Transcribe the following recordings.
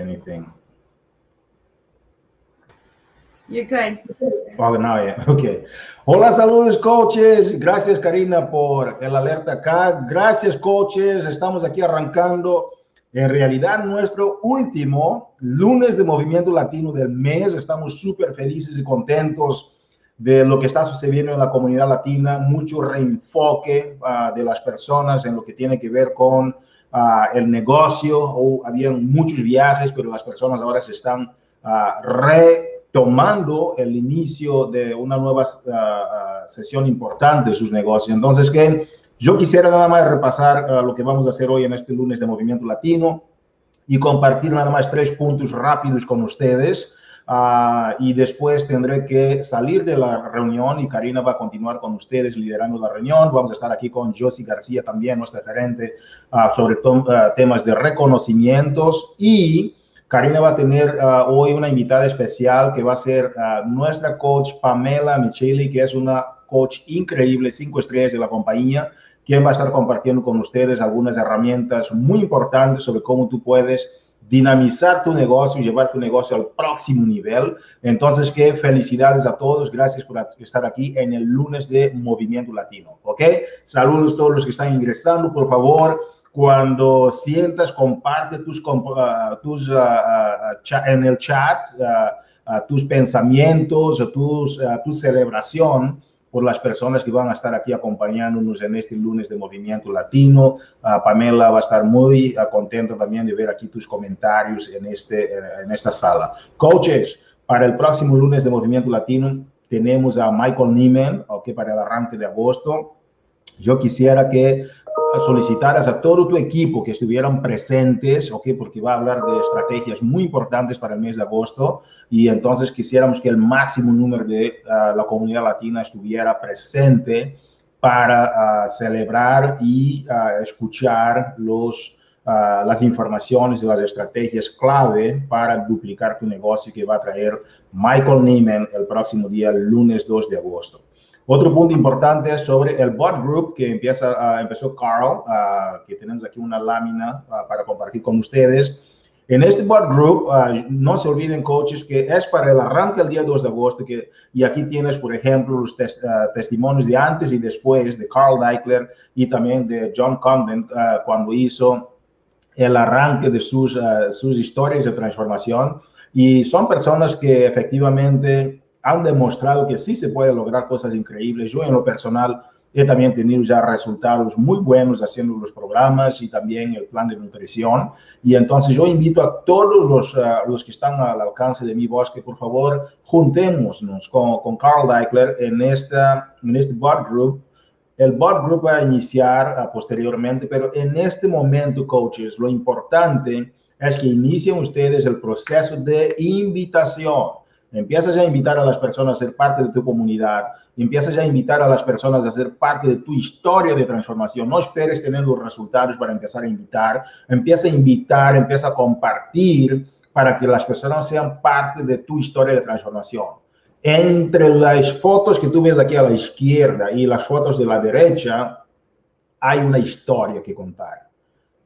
anything. You're good. Oh, now, yeah. Okay. Hola, saludos, coaches. Gracias, Karina, por el alerta acá. Gracias, coaches. Estamos aquí arrancando en realidad nuestro último lunes de movimiento latino del mes. Estamos súper felices y contentos de lo que está sucediendo en la comunidad latina, mucho reenfoque uh, de las personas en lo que tiene que ver con uh, el negocio. O había muchos viajes, pero las personas ahora se están uh, retomando el inicio de una nueva sesión importante de sus negocios. Entonces, que yo quisiera nada más repasar lo que vamos a hacer hoy en este lunes de Movimiento Latino y compartir nada más tres puntos rápidos con ustedes. Uh, y después tendré que salir de la reunión y Karina va a continuar con ustedes liderando la reunión. Vamos a estar aquí con Josie García también, nuestra gerente, uh, sobre uh, temas de reconocimientos y Karina va a tener hoy una invitada especial que va a ser nuestra coach Pamela Micheli, que es una coach increíble, cinco estrellas de la compañía, quien va a estar compartiendo con ustedes algunas herramientas muy importantes sobre cómo tú puedes dinamizar tu negocio llevar tu negocio al próximo nivel. Entonces, qué felicidades a todos. Gracias por estar aquí en el lunes de Movimiento Latino. ¿Ok? Saludos a todos los que están ingresando. Por favor, cuando sientas, comparte tus, uh, tus uh, uh, en el chat tus pensamientos, tus, tu celebración por las personas que van a estar aquí acompañándonos en este lunes de Movimiento Latino. Uh, Pamela va a estar muy uh, contenta también de ver aquí tus comentarios en, este, en esta sala. Coaches, para el próximo lunes de Movimiento Latino tenemos a Michael Neiman, okay, para el arranque de agosto. Yo quisiera que solicitaras a todo tu equipo que estuvieran presentes, ¿ok? Porque va a hablar de estrategias muy importantes para el mes de agosto y entonces quisiéramos que el máximo número de uh, la comunidad latina estuviera presente para uh, celebrar y uh, escuchar los, las informaciones y las estrategias clave para duplicar tu negocio que va a traer Michael Neiman el próximo día, el lunes 2 de agosto. Otro punto importante es sobre el bot group que empieza, uh, empezó Carl, uh, que tenemos aquí una lámina uh, para compartir con ustedes. En este bot group, no se olviden, coaches, que es para el arranque el día 2 de agosto. Que, y aquí tienes, por ejemplo, los tes, testimonios de antes y después de Carl Deichler y también de John Condon cuando hizo el arranque de sus, sus historias de transformación. Y son personas que efectivamente han demostrado que sí se puede lograr cosas increíbles. Yo en lo personal he también tenido ya resultados muy buenos haciendo los programas y también el plan de nutrición. Y entonces yo invito a todos los, uh, los que están al alcance de mi voz que por favor juntémonos con, con Carl Deichler en, esta, en este bot group. El bot group va a iniciar uh, posteriormente, pero en este momento, coaches, lo importante es que inicien ustedes el proceso de invitación Empiezas ya a invitar a las personas a ser parte de tu comunidad, empiezas ya a invitar a las personas a ser parte de tu historia de transformación. No esperes tener los resultados para empezar a invitar, empieza a invitar, empieza a compartir para que las personas sean parte de tu historia de transformación. Entre las fotos que tú ves aquí a la izquierda y las fotos de la derecha, hay una historia que contar.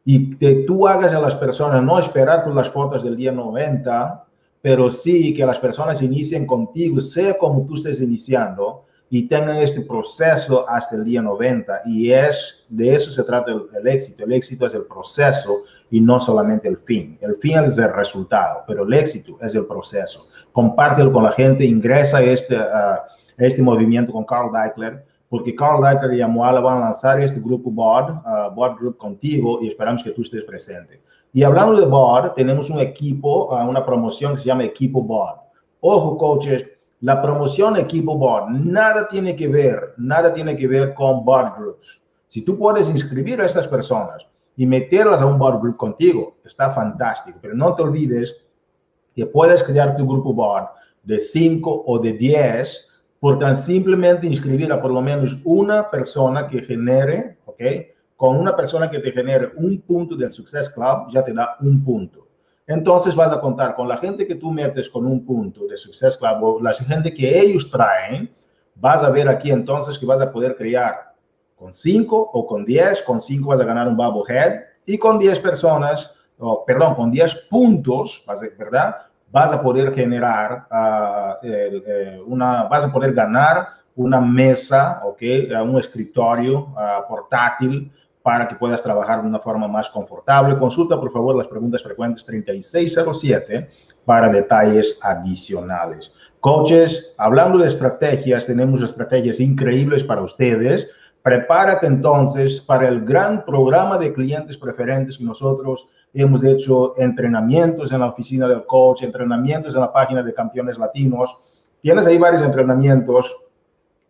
Y que tú hagas a las personas no esperar por las fotos del día 90, pero sí que las personas inicien contigo, sea como tú estés iniciando, y tengan este proceso hasta el día 90. Y es de eso se trata el, el, éxito. El éxito es el proceso y no solamente el fin. El fin es el resultado, pero el éxito es el proceso. Compártelo con la gente, ingresa este, uh, este movimiento con Carl Deichler, porque Carl Deichler y Amuala van a lanzar este grupo BOD, uh, BOD Group contigo y esperamos que tú estés presente. Y hablando de board, tenemos un equipo, ah, una promoción que se llama Equipo Board. Ojo, coaches, la promoción Equipo Board nada tiene que ver, nada tiene que ver con board groups. Si tú puedes inscribir a estas personas y meterlas a un board group contigo, está fantástico. Pero no te olvides que puedes crear tu grupo board de 5 o de 10 por tan simplemente inscribir a por lo menos una persona que genere, ¿ok? Con una persona que te genere un punto del Success Club, ya te da un punto. Entonces vas a contar con la gente que tú metes con un punto de Success Club o la gente que ellos traen, vas a ver aquí entonces que vas a poder crear con 5 o con 10, con 5 vas a ganar un head y con 10 personas perdón, con 10 puntos, ¿verdad? Vas a poder generar ah, eh, una, vas a poder ganar una mesa, ¿ok? Un escritorio ah, portátil para que puedas trabajar de una forma más confortable. Consulta, por favor, las preguntas frecuentes 3607 para detalles adicionales. Coaches, hablando de estrategias, tenemos estrategias increíbles para ustedes. Prepárate entonces para el gran programa de clientes preferentes que nosotros hemos hecho entrenamientos en la oficina del coach, entrenamientos en la página de campeones latinos. Tienes ahí varios entrenamientos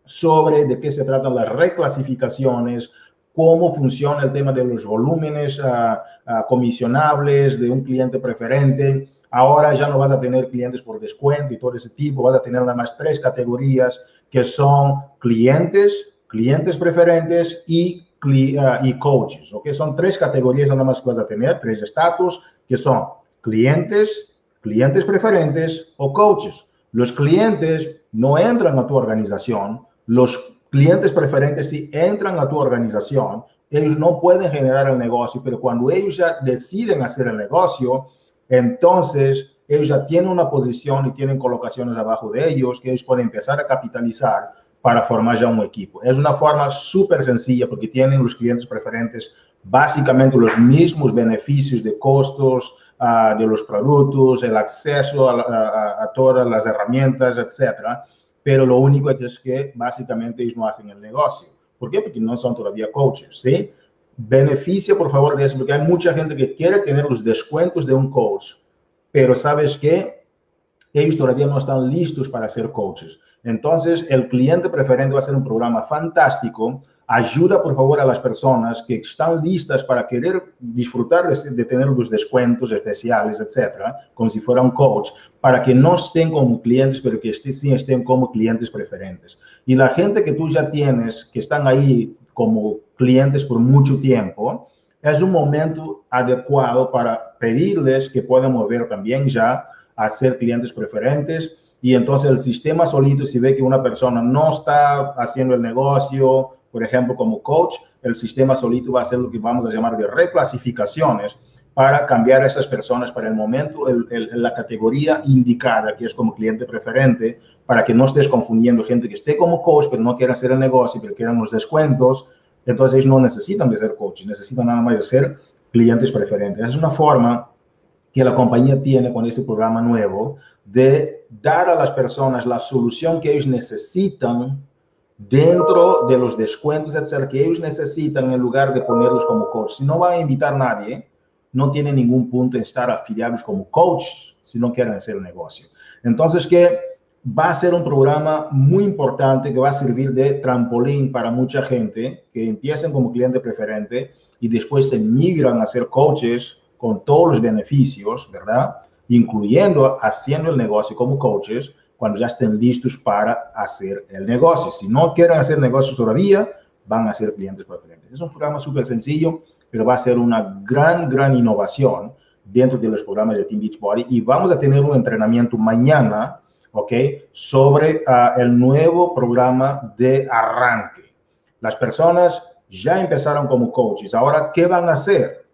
sobre de qué se tratan las reclasificaciones, cómo funciona el tema de los volúmenes uh, uh, comisionables de un cliente preferente. Ahora ya no vas a tener clientes por descuento y todo ese tipo, vas a tener nada más tres categorías que son clientes, clientes preferentes y, uh, y coaches. ¿ok? Son tres categorías nada más que vas a tener, tres estatus, que son clientes, clientes preferentes o coaches. Los clientes no entran a tu organización, los clientes preferentes si entran a tu organización, ellos no pueden generar el negocio, pero cuando ellos ya deciden hacer el negocio, entonces ellos ya tienen una posición y tienen colocaciones abajo de ellos que ellos pueden empezar a capitalizar para formar ya un equipo. Es una forma súper sencilla porque tienen los clientes preferentes básicamente los mismos beneficios de costos uh, de los productos, el acceso a, a, a todas las herramientas, etcétera pero lo único es que básicamente ellos no hacen el negocio. ¿Por qué? Porque no son todavía coaches, ¿sí? Beneficia, por favor, de eso, porque hay mucha gente que quiere tener los descuentos de un coach, pero ¿sabes qué? Ellos todavía no están listos para ser coaches. Entonces, el cliente preferente va a ser un programa fantástico ayuda por favor a las personas que están listas para querer disfrutar de, tener los descuentos especiales, etcétera, como si fuera un coach, para que no estén como clientes, pero que sí estén como clientes preferentes. Y la gente que tú ya tienes, que están ahí como clientes por mucho tiempo, es un momento adecuado para pedirles que puedan mover también ya a ser clientes preferentes. Y entonces el sistema solito, si ve que una persona no está haciendo el negocio, por ejemplo, como coach, el sistema solito va a hacer lo que vamos a llamar de reclasificaciones para cambiar a esas personas para el momento, el, el, la categoría indicada, que es como cliente preferente, para que no estés confundiendo gente que esté como coach, pero no quiera hacer el negocio, pero quieran los descuentos. Entonces ellos no necesitan de ser coach, necesitan nada más de ser clientes preferentes. Es una forma que la compañía tiene con este programa nuevo de dar a las personas la solución que ellos necesitan dentro de los descuentos, etcétera, que ellos necesitan en lugar de ponerlos como coach. Si no van a invitar a nadie, no tiene ningún punto en estar afiliados como coach si no quieren hacer el negocio. Entonces, que va a ser un programa muy importante que va a servir de trampolín para mucha gente que empiecen como cliente preferente y después se migran a ser coaches con todos los beneficios, ¿verdad? Incluyendo haciendo el negocio como coaches cuando ya estén listos para hacer el negocio. Si no quieren hacer negocios todavía, van a ser clientes preferentes. Es un programa súper sencillo, pero va a ser una gran, gran innovación dentro de los programas de Team Beachbody y vamos a tener un entrenamiento mañana, ¿ok? Sobre uh, el nuevo programa de arranque. Las personas ya empezaron como coaches. Ahora, ¿qué van a hacer?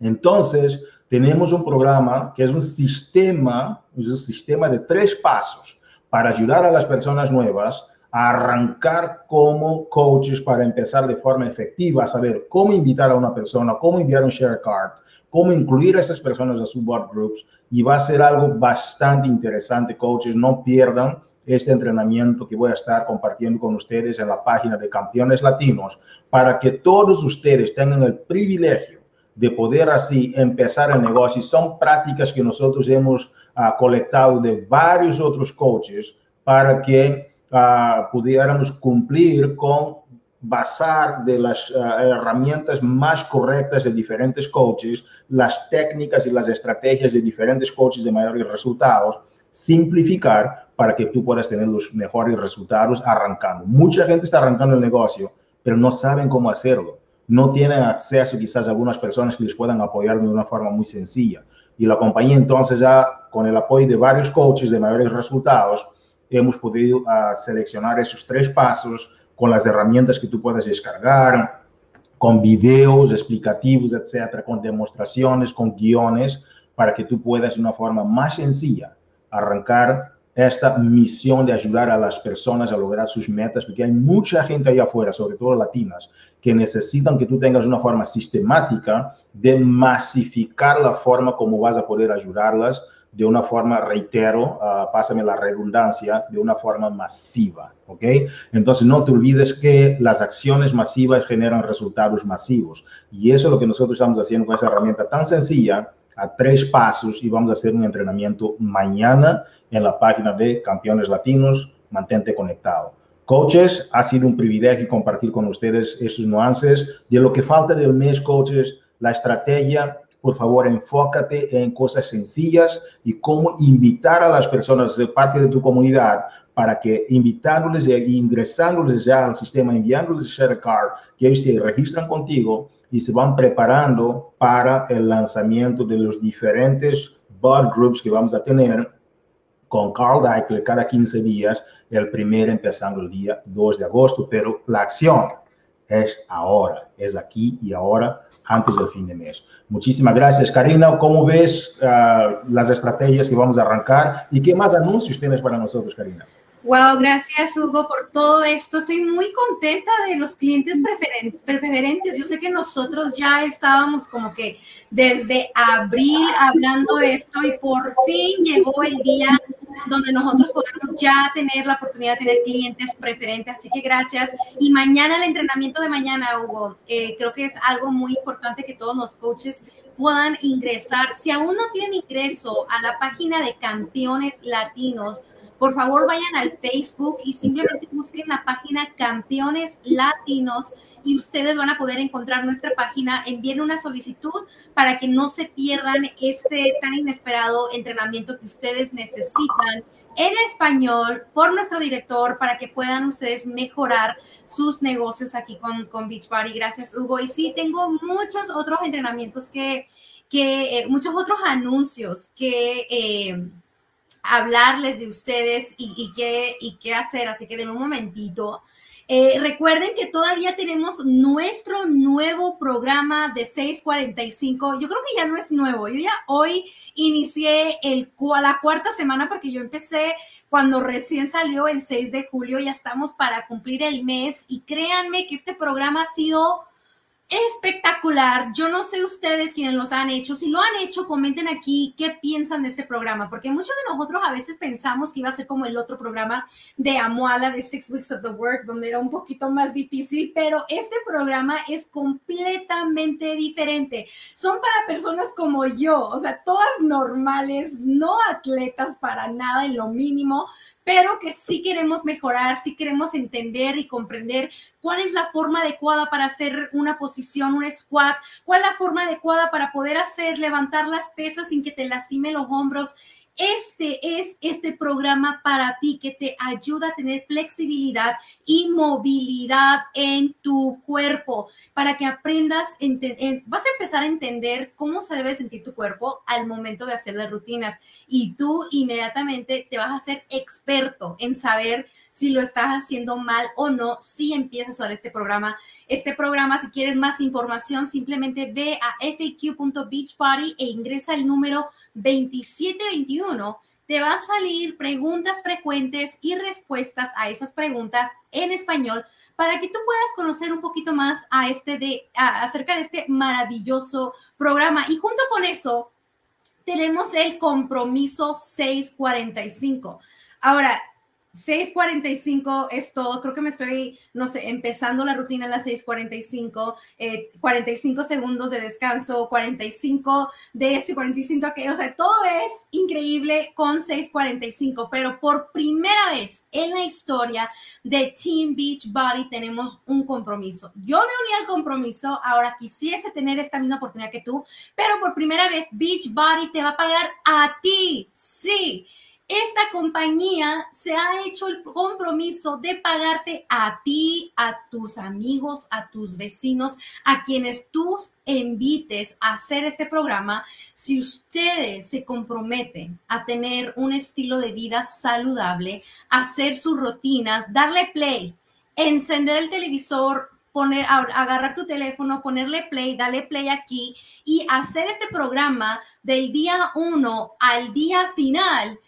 Entonces, tenemos un programa que es un sistema, es un sistema de tres pasos para ayudar a las personas nuevas a arrancar como coaches para empezar de forma efectiva a saber cómo invitar a una persona, cómo enviar un share card, cómo incluir a esas personas a su board groups y va a ser algo bastante interesante, coaches. No pierdan este entrenamiento que voy a estar compartiendo con ustedes en la página de Campeones Latinos para que todos ustedes tengan el privilegio de poder así empezar el negocio. Son prácticas que nosotros hemos uh, colectado de varios otros coaches para que uh, pudiéramos cumplir con basar de las uh, herramientas más correctas de diferentes coaches, las técnicas y las estrategias de diferentes coaches de mayores resultados, simplificar para que tú puedas tener los mejores resultados arrancando. Mucha gente está arrancando el negocio, pero no saben cómo hacerlo no tienen acceso quizás a algunas personas que les puedan apoyar de una forma muy sencilla. Y la compañía entonces ya con el apoyo de varios coaches de mayores resultados, hemos podido uh, seleccionar esos tres pasos con las herramientas que tú puedes descargar, con videos explicativos, etcétera, con demostraciones, con guiones, para que tú puedas de una forma más sencilla arrancar esta misión de ayudar a las personas a lograr sus metas, porque hay mucha gente ahí afuera, sobre todo latinas, que necesitan que tú tengas una forma sistemática de masificar la forma como vas a poder ayudarlas de una forma, reitero, uh, pásame la redundancia, de una forma masiva, ¿ok? Entonces no te olvides que las acciones masivas generan resultados masivos y eso es lo que nosotros estamos haciendo con esa herramienta tan sencilla, a tres pasos y vamos a hacer un entrenamiento mañana en la página de Campeones Latinos. Mantente conectado. Coaches, ha sido un privilegio compartir con ustedes esos nuances. De lo que falta del mes, coaches, la estrategia, por favor, enfócate en cosas sencillas y cómo invitar a las personas de parte de tu comunidad para que invitándoles e ingresándoles ya al sistema, enviándoles share card, que ellos se registran contigo y se van preparando para el lanzamiento de los diferentes bud groups que vamos a tener con Carl Deichler cada 15 días, el primero empezando el día 2 de agosto, pero la acción es ahora, es aquí y ahora, antes del fin de mes. Muchísimas gracias, Karina. ¿Cómo ves uh, las estrategias que vamos a arrancar y qué más anuncios tienes para nosotros, Karina? Wow, gracias Hugo por todo esto. Estoy muy contenta de los clientes preferentes. Yo sé que nosotros ya estábamos como que desde abril hablando de esto y por fin llegó el día donde nosotros podemos ya tener la oportunidad de tener clientes preferentes. Así que gracias. Y mañana el entrenamiento de mañana, Hugo, eh, creo que es algo muy importante que todos los coaches puedan ingresar. Si aún no tienen ingreso a la página de campeones latinos, por favor vayan al Facebook y simplemente busquen la página Campeones Latinos y ustedes van a poder encontrar nuestra página, envíen una solicitud para que no se pierdan este tan inesperado entrenamiento que ustedes necesitan en español por nuestro director para que puedan ustedes mejorar sus negocios aquí con, con Beachbody. Gracias, Hugo. Y sí, tengo muchos otros entrenamientos que, que eh, muchos otros anuncios que... Eh, hablarles de ustedes y, qué, y qué hacer. Así que den un momentito. Eh, recuerden que todavía tenemos nuestro nuevo programa de 645. Yo creo que ya no es nuevo. Yo ya hoy inicié el, la cuarta semana porque yo empecé cuando recién salió el 6 de julio. Ya estamos para cumplir el mes y créanme que este programa ha sido espectacular. Yo no sé ustedes quienes los han hecho. Si lo han hecho, comenten aquí qué piensan de este programa, porque muchos de nosotros a veces pensamos que iba a ser como el otro programa de Amuala, de Six Weeks of the Work, donde era un poquito más difícil, pero este programa es completamente diferente. Son para personas como yo, o sea, todas normales, no atletas para nada en lo mínimo, pero que sí queremos mejorar, sí queremos entender y comprender cuál es la forma adecuada para hacer una posición, un squat, cuál la forma adecuada para poder hacer, levantar las pesas sin que te lastime los hombros este es este programa para ti que te ayuda a tener flexibilidad y movilidad en tu cuerpo para que aprendas, vas a empezar a entender cómo se debe sentir tu cuerpo al momento de hacer las rutinas y tú inmediatamente te vas a hacer experto en saber si lo estás haciendo mal o no si empiezas a usar este programa. Este programa, si quieres más información, simplemente ve a faq.beachparty e ingresa el número 2721 te va a salir preguntas frecuentes y respuestas a esas preguntas en español para que tú puedas conocer un poquito más a este de, acerca de este maravilloso programa. Y junto con eso, tenemos el compromiso 645. Ahora, 6:45 es todo. Creo que me estoy, no sé, empezando la rutina a las 6:45, 45 eh, segundos de descanso, 45 de esto y 45 de aquello. O sea, todo es increíble con 6:45, pero por primera vez en la historia de Team Beach Body tenemos un compromiso. Yo me uní al compromiso, ahora quisiese tener esta misma oportunidad que tú, pero por primera vez Beach Body te va a pagar a ti. Sí esta compañía se ha hecho el compromiso de pagarte a ti, a tus amigos, a tus vecinos, a quienes tú invites a hacer este programa. Si ustedes se comprometen a tener un estilo de vida saludable, hacer sus rutinas, darle play, encender el televisor poner, agarrar tu teléfono, ponerle play, darle play aquí y hacer este programa del día uno al día final.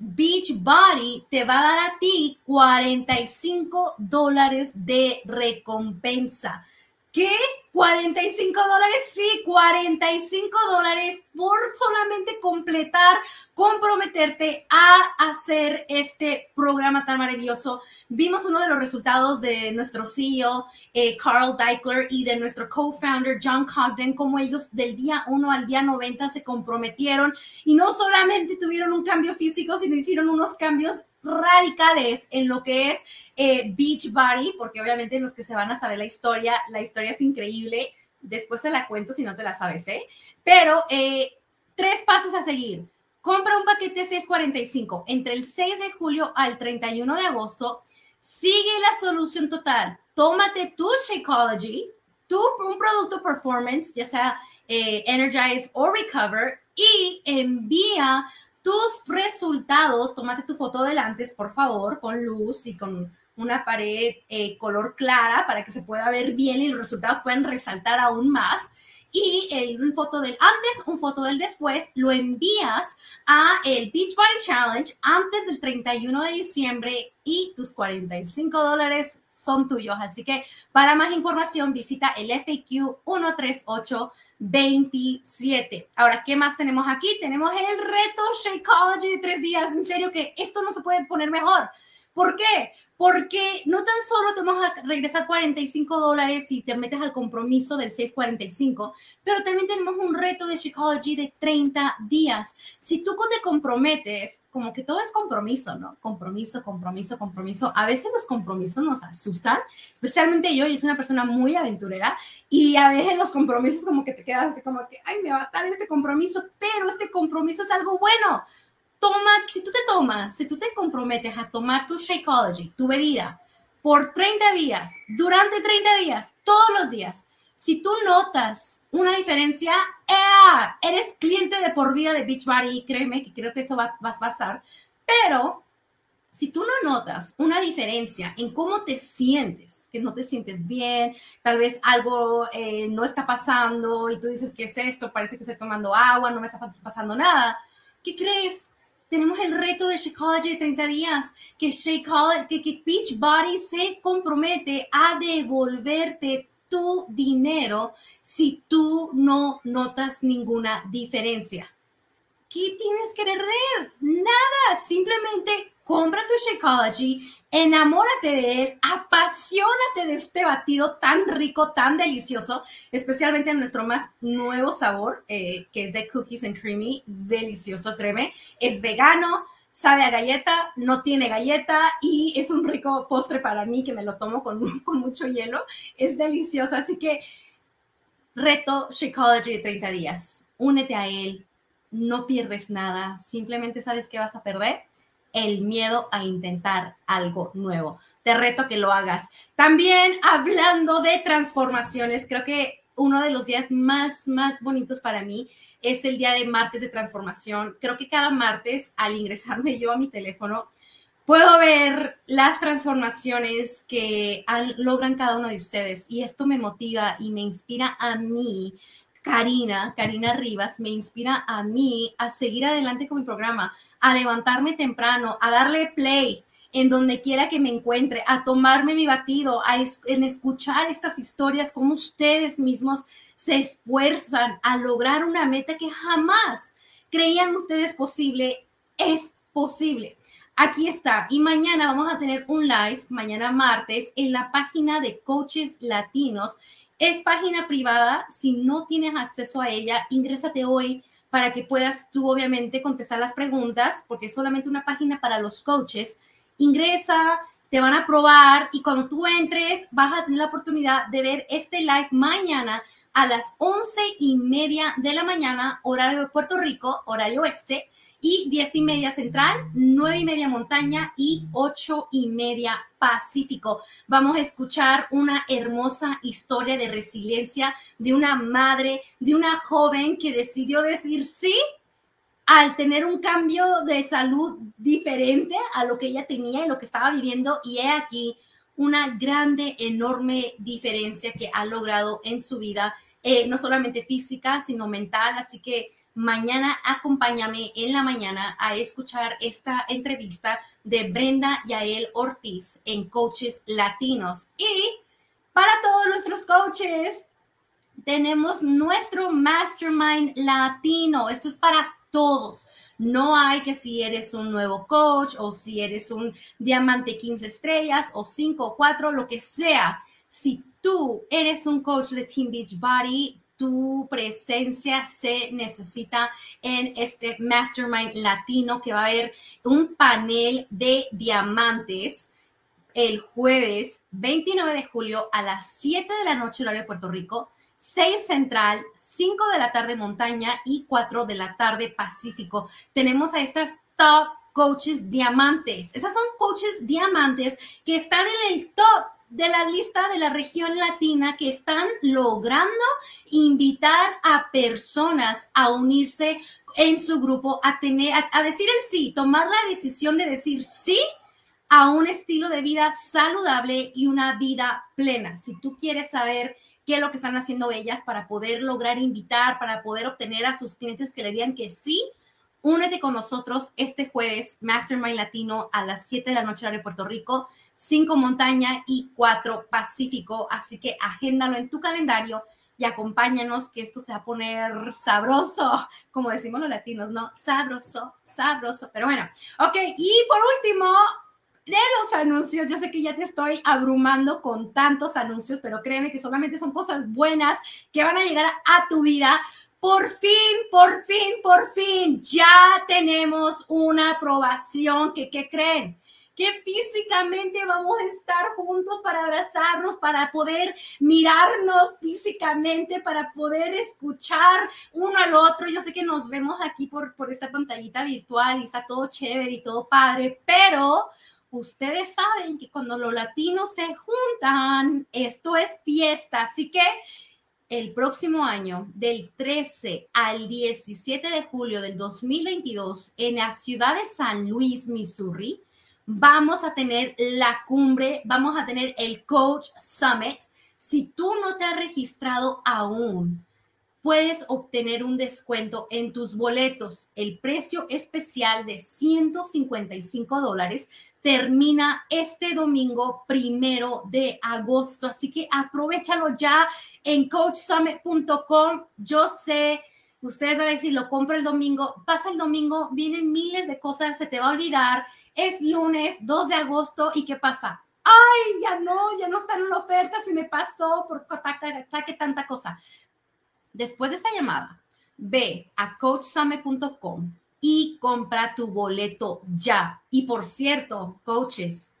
Beachbody te va a dar a ti 45 dólares de recompensa. ¿Qué? 45 dólares, sí, 45 dólares por solamente completar, comprometerte a hacer este programa tan maravilloso. Vimos uno de los resultados de nuestro CEO, eh, Carl Deichler, y de nuestro co-founder, John Cogden, como ellos del día 1 al día 90 se comprometieron y no solamente tuvieron un cambio físico, sino hicieron unos cambios radicales en lo que es eh, Beachbody, porque obviamente los que se van a saber la historia, la historia es increíble. Después te la cuento si no te la sabes, ¿eh? Pero eh, tres pasos a seguir. Compra un paquete 645 entre el 6 de julio al 31 de agosto. Sigue la solución total. Tómate tu Shakeology, tu, un producto performance, ya sea eh, Energize o Recover, y envía tus resultados, tómate tu foto del antes, por favor, con luz y con una pared eh, color clara para que se pueda ver bien y los resultados pueden resaltar aún más. Y el, un foto del antes, un foto del después, lo envías a el Beachbody Challenge antes del 31 de diciembre y tus 45 dólares son tuyos. Así que para más información visita el FAQ 13827. Ahora, ¿qué más tenemos aquí? Tenemos el reto Shakeology de tres días. En serio que esto no se puede poner mejor. ¿Por qué? Porque no tan solo te vamos a regresar 45 dólares si te metes al compromiso del 645, pero también tenemos un reto de Shakeology de 30 días. Si tú te comprometes, como que todo es compromiso, ¿no? Compromiso, compromiso, compromiso. A veces los compromisos nos asustan, especialmente yo, yo soy una persona muy aventurera y a veces los compromisos como que te quedas como que, ay, me va a dar este compromiso, pero este compromiso es algo bueno toma, si tú te tomas, si tú te comprometes a tomar tu Shakeology, tu bebida, por 30 días, durante 30 días, todos los días, si tú notas una diferencia, eres cliente de por vida de Beachbody, créeme que creo que eso va, va a pasar, pero si tú no notas una diferencia en cómo te sientes, que no te sientes bien, tal vez algo eh, no está pasando y tú dices, ¿qué es esto? Parece que estoy tomando agua, no me está pasando nada. ¿Qué crees? Tenemos el reto de Shakeology de 30 días, que, Shakeology, que, que se compromete a devolverte tu dinero si tú no notas ninguna diferencia. ¿Qué tienes que perder? Nada, simplemente compra tu Shakeology, enamórate de él, apasionate de este batido tan rico, tan delicioso, especialmente en nuestro más nuevo sabor, eh, que es de Cookies and Creamy, delicioso, créeme, es vegano, sabe a galleta, no tiene galleta y es un rico postre para mí que me lo tomo con, con mucho hielo, es delicioso, así que reto Shakeology de 30 días, únete a él, no pierdes nada, simplemente sabes que vas a perder el miedo a intentar algo nuevo. Te reto que lo hagas. También hablando de transformaciones, creo que uno de los días más, más bonitos para mí es el día de martes de transformación. Creo que cada martes, al ingresarme yo a mi teléfono, puedo ver las transformaciones que logran cada uno de ustedes y esto me motiva y me inspira a mí Karina, Karina Rivas, me inspira a mí a seguir adelante con mi programa, a levantarme temprano, a darle play en donde quiera que me encuentre, a tomarme mi batido, a escuchar estas historias, como ustedes mismos se esfuerzan a lograr una meta que jamás creían ustedes posible, es posible. Aquí está. Y mañana vamos a tener un live, mañana martes, en la página de Coaches Latinos es página privada, si no tienes acceso a ella, ingrésate hoy para que puedas tú obviamente contestar las preguntas, porque es solamente una página para los coaches. Ingresa, te van a probar y cuando tú entres vas a tener la oportunidad de ver este live mañana a las once y media de la mañana, horario de Puerto Rico, horario oeste, y diez y media central, nueve y media montaña y ocho y media pacífico. Vamos a escuchar una hermosa historia de resiliencia de una madre, de una joven que decidió decir sí al tener un cambio de salud diferente a lo que ella tenía y lo que estaba viviendo. Y he aquí una grande, enorme diferencia que ha logrado en su vida, eh, no solamente física, sino mental. Así que mañana acompáñame en la mañana a escuchar esta entrevista de Brenda Yael Ortiz en Coaches Latinos. Y para todos nuestros coaches, tenemos nuestro Mastermind Latino. Esto es para todos. No hay que si eres un nuevo coach o si eres un diamante 15 estrellas o 5 o 4, lo que sea. Si tú eres un coach de Team Beach Body, tu presencia se necesita en este Mastermind Latino que va a haber un panel de diamantes el jueves 29 de julio a las 7 de la noche horario de Puerto Rico 6 Central, 5 de la tarde Montaña y 4 de la tarde Pacífico. Tenemos a estas top coaches diamantes. Esas son coaches diamantes que están en el top de la lista de la región latina que están logrando invitar a personas a unirse en su grupo, a tener, a, decir el sí, tomar la decisión de decir sí a un estilo de vida saludable y una vida plena. Si tú quieres saber qué es lo que están haciendo ellas para poder lograr invitar, para poder obtener a sus clientes que le digan que sí. Únete con nosotros este jueves, Mastermind Latino, a las 7 de la noche de Puerto Rico, 5 Montaña y 4 Pacífico. Así que agéndalo en tu calendario y acompáñanos, que esto se va a poner sabroso, como decimos los latinos, ¿no? Sabroso, sabroso. Pero bueno, ok, y por último, de los anuncios. Yo sé que ya te estoy abrumando con tantos anuncios, pero créeme que solamente son cosas buenas que van a llegar a tu vida. Por fin, por fin, por fin, ya tenemos una aprobación que, ¿qué creen? que físicamente vamos a estar juntos para abrazarnos, para poder mirarnos físicamente, para poder escuchar uno al otro. Yo sé que nos vemos aquí por, por esta pantallita virtual y está todo chévere y todo padre, pero ustedes saben que cuando los latinos se juntan, esto es fiesta. Así que el próximo año, del 13 al 17 de julio del 2022, en la ciudad de San Luis, Missouri, vamos a tener la cumbre, vamos a tener el Coach Summit. Si tú no te has registrado aún, puedes obtener un descuento en tus boletos. El precio especial de 155 dólares termina este domingo primero de agosto. Así que aprovechalo ya en coachsummit.com. Yo sé, ustedes van a decir, lo compro el domingo, pasa el domingo, vienen miles de cosas, se te va a olvidar. Es lunes 2 de agosto y ¿qué pasa? Ay, ya no, ya no están en la oferta, se me pasó por saque tanta cosa. Después de esta llamada, ve a coachsummit.com y compra tu boleto ya. Y por cierto, coaches,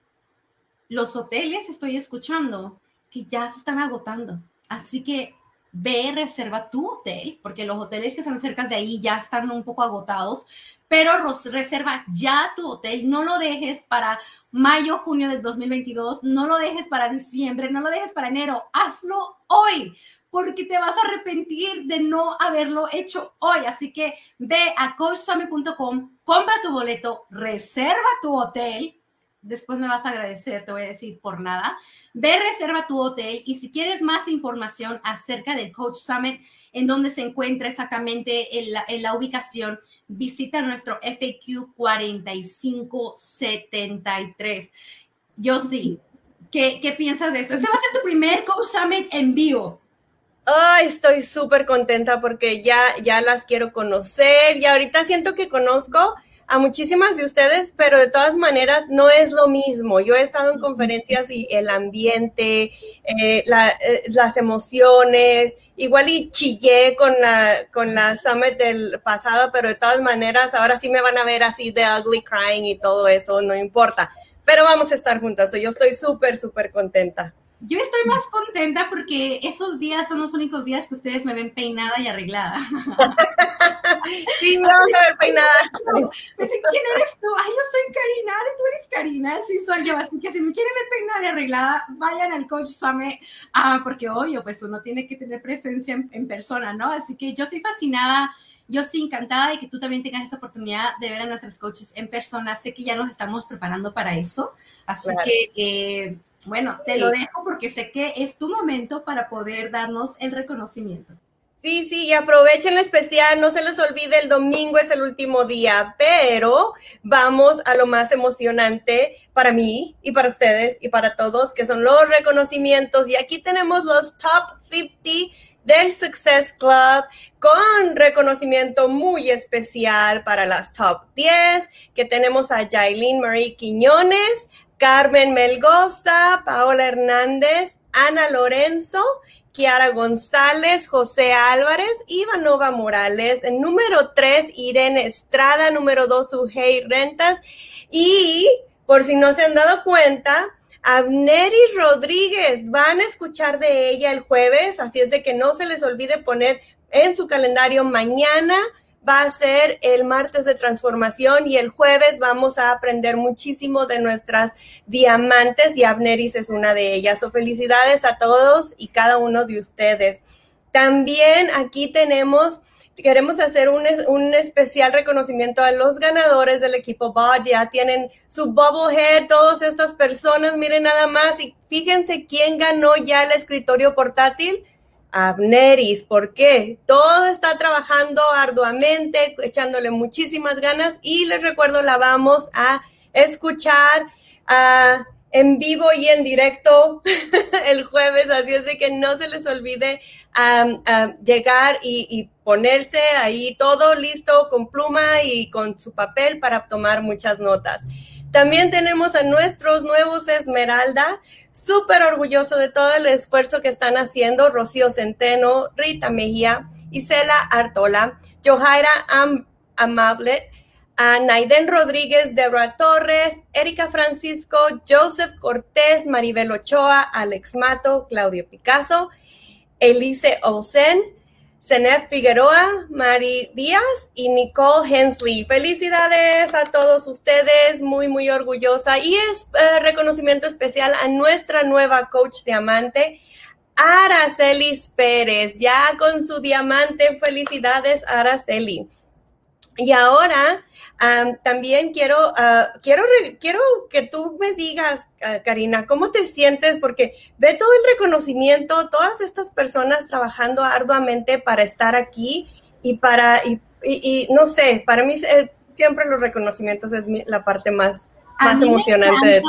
los hoteles estoy escuchando que ya se están agotando. Así que ve, reserva tu hotel, porque los hoteles que están cerca de ahí ya están un poco agotados, pero reserva ya tu hotel, no lo dejes para mayo, junio del 2022, no lo dejes para diciembre, no lo dejes para enero, hazlo hoy, porque te vas a arrepentir de no haberlo hecho hoy. Así que ve a coachsummit.com, compra tu boleto, reserva tu hotel. Después me vas a agradecer, te voy a decir por nada. Ve, reserva tu hotel y si quieres más información acerca del Coach Summit, en donde se encuentra exactamente en la, ubicación, visita nuestro FAQ 4573. Yo sí. ¿Qué, ¿Qué piensas de esto? Este va a ser tu primer Coach Summit en vivo. Ay, estoy súper contenta porque ya, ya las quiero conocer y ahorita siento que conozco a muchísimas de ustedes, pero de todas maneras no es lo mismo. Yo he estado en conferencias y el ambiente, eh, eh, las emociones, igual y chillé con la, con la summit del pasado, pero de todas maneras ahora sí me van a ver así de ugly crying y todo eso, no importa. Pero vamos a estar juntas, yo estoy súper, súper contenta. Yo estoy más contenta porque esos días son los únicos días que ustedes me ven peinada y arreglada. sí, vamos a ver peinada. ¿quién eres tú? Ay, yo soy Karina, tú eres Karina, sí soy yo. Así que si me quieren ver peinada y arreglada, vayan al Coach Summit, ah, porque obvio, pues uno tiene que tener presencia en, en persona, ¿no? Así que yo soy fascinada yo sí encantada de que tú también tengas esa oportunidad de ver a nuestros coaches en persona. Sé que ya nos estamos preparando para eso, así que eh, bueno, te lo dejo porque sé que es tu momento para poder darnos el reconocimiento. Sí, sí, y aprovechen la especial, no se les olvide, el domingo es el último día, pero vamos a lo más emocionante para mí y para ustedes y para todos, que son los reconocimientos. Y aquí tenemos los top 50 del Success Club con reconocimiento muy especial para las top 10, que tenemos a Jailin Marie Quiñones, Carmen Melgoza, Paola Hernández, Ana Lorenzo, Kiara González, José Álvarez, Ivanova Morales, número 3, Irene Estrada, número 2, Ujei Rentas, y por si no se han dado cuenta, Abneris Rodríguez, van a escuchar de ella el jueves, así es de que no se les olvide poner en su calendario mañana va a ser el martes de transformación y el jueves vamos a aprender muchísimo de nuestras diamantes y Abneris es una de ellas. So, felicidades a todos y cada uno de ustedes. También aquí tenemos, queremos hacer un, un especial reconocimiento a los ganadores del equipo BOD. Ya tienen su bubblehead, todas estas personas, miren nada más y fíjense quién ganó ya el escritorio portátil Abneris. ¿Por qué? Todo está trabajando arduamente, echándole muchísimas ganas y les recuerdo, la vamos a escuchar ah, en vivo y en directo el jueves, así es de que no se les olvide llegar y, y ponerse ahí todo listo con pluma y con su papel para tomar muchas notas. También tenemos a nuestros nuevos Esmeralda, súper orgulloso de todo el esfuerzo que están haciendo Rocío Centeno, Rita Mejía, Isela Artola, Johaira Amable, a Naiden Rodríguez, Deborah Torres, Erika Francisco, Joseph Cortés, Maribel Ochoa, Alex Mato, Claudio Picasso, Elise Olsen, Zenef Figueroa, Mari Díaz y Nicole Hensley. Felicidades a todos ustedes, muy, muy orgullosa. Y es eh, reconocimiento especial a nuestra nueva coach diamante, Aracelis Pérez, ya con su diamante. Felicidades, Araceli. Y ahora también quiero, ah, quiero, quiero que tú me digas, ah, Karina, ¿cómo te sientes? Porque ve todo el reconocimiento, todas estas personas trabajando arduamente para estar aquí y para, y, no sé, para mí eh, siempre los reconocimientos es la parte más más emocionante.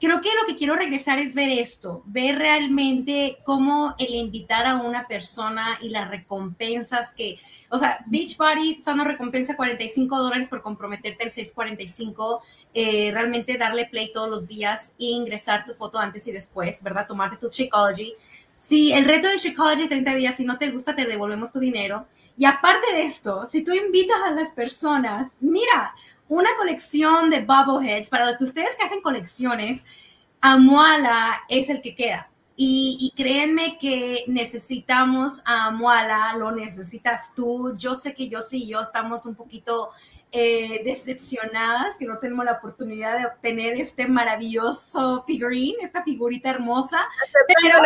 Creo que lo que quiero regresar es ver esto, ver realmente cómo el invitar a una persona y las recompensas que, o sea, Beachbody está dando recompensa 45 dólares por comprometerte el 645, eh, realmente darle play todos los días e ingresar tu foto antes y después, ¿verdad? Tomarte tu Shakeology. Si el reto de Shakeology 30 días, si no te gusta, te devolvemos tu dinero. Y aparte de esto, si tú invitas a las personas, mira, una colección de bobbleheads, para los que ustedes que hacen colecciones, Amuala es el que queda. Y, créanme que necesitamos a Amuala, lo necesitas tú. Yo sé que yo sí, yo estamos un poquito eh, decepcionadas que no tenemos la oportunidad de obtener este maravilloso figurine, esta figurita hermosa. Pero,